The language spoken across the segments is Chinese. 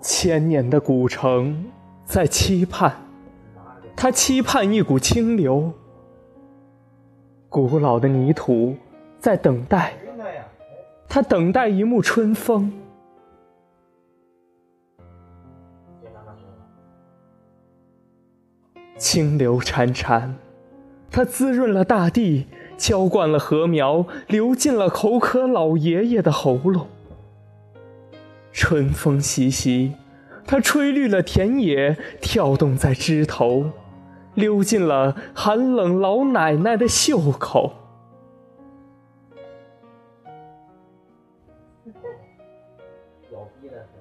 千年的古城在期盼，它期盼一股清流；古老的泥土在等待，它等待一幕春风。清流潺潺，它滋润了大地，浇灌了禾苗，流进了口渴老爷爷的喉咙。春风习习，它吹绿了田野，跳动在枝头，溜进了寒冷老奶奶的袖口。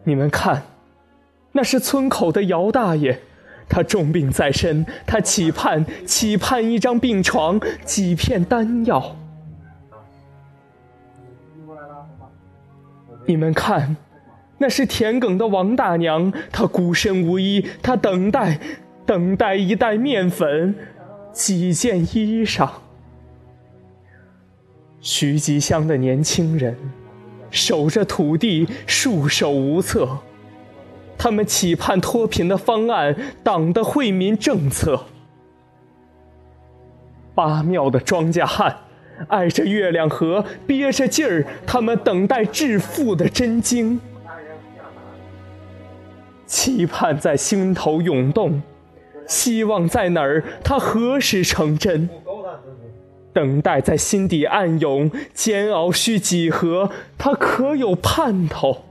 你们看，那是村口的姚大爷，他重病在身，他期盼期盼一张病床，几片丹药。你们看。那是田埂的王大娘，她孤身无依，她等待，等待一袋面粉，几件衣裳。徐吉乡的年轻人，守着土地，束手无策。他们期盼脱贫的方案，党的惠民政策。八庙的庄稼汉，挨着月亮河，憋着劲儿，他们等待致富的真经。期盼在心头涌动，希望在哪儿？它何时成真？等待在心底暗涌，煎熬需几何？它可有盼头？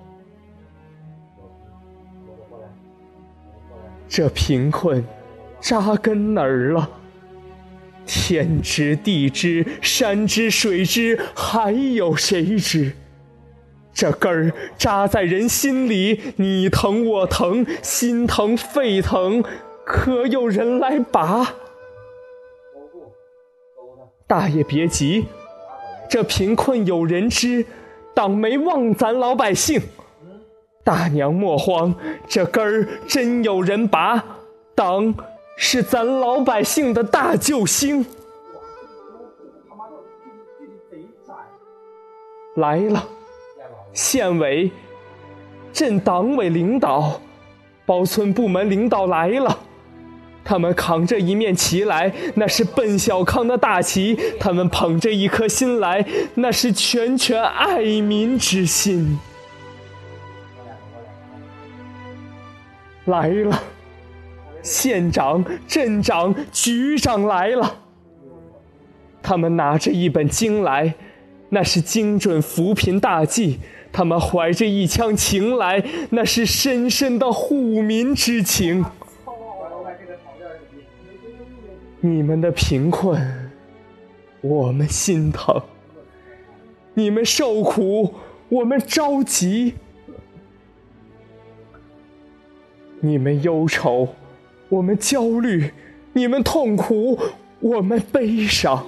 这贫困扎根哪儿了？天知地知，山知水知，还有谁知？这根儿扎在人心里，你疼我疼，心疼肺疼，可有人来拔？大爷别急，这贫困有人知，党没忘咱老百姓。大娘莫慌，这根儿真有人拔，党是咱老百姓的大救星。来了。县委、镇党委领导、包村部门领导来了，他们扛着一面旗来，那是奔小康的大旗；他们捧着一颗心来，那是拳拳爱民之心。来了，县长、镇长、局长来了，他们拿着一本经来，那是精准扶贫大计。他们怀着一腔情来，那是深深的护民之情。你们的贫困，我们心疼；你们受苦，我们着急；你们忧愁，我们焦虑；你们痛苦，我们悲伤。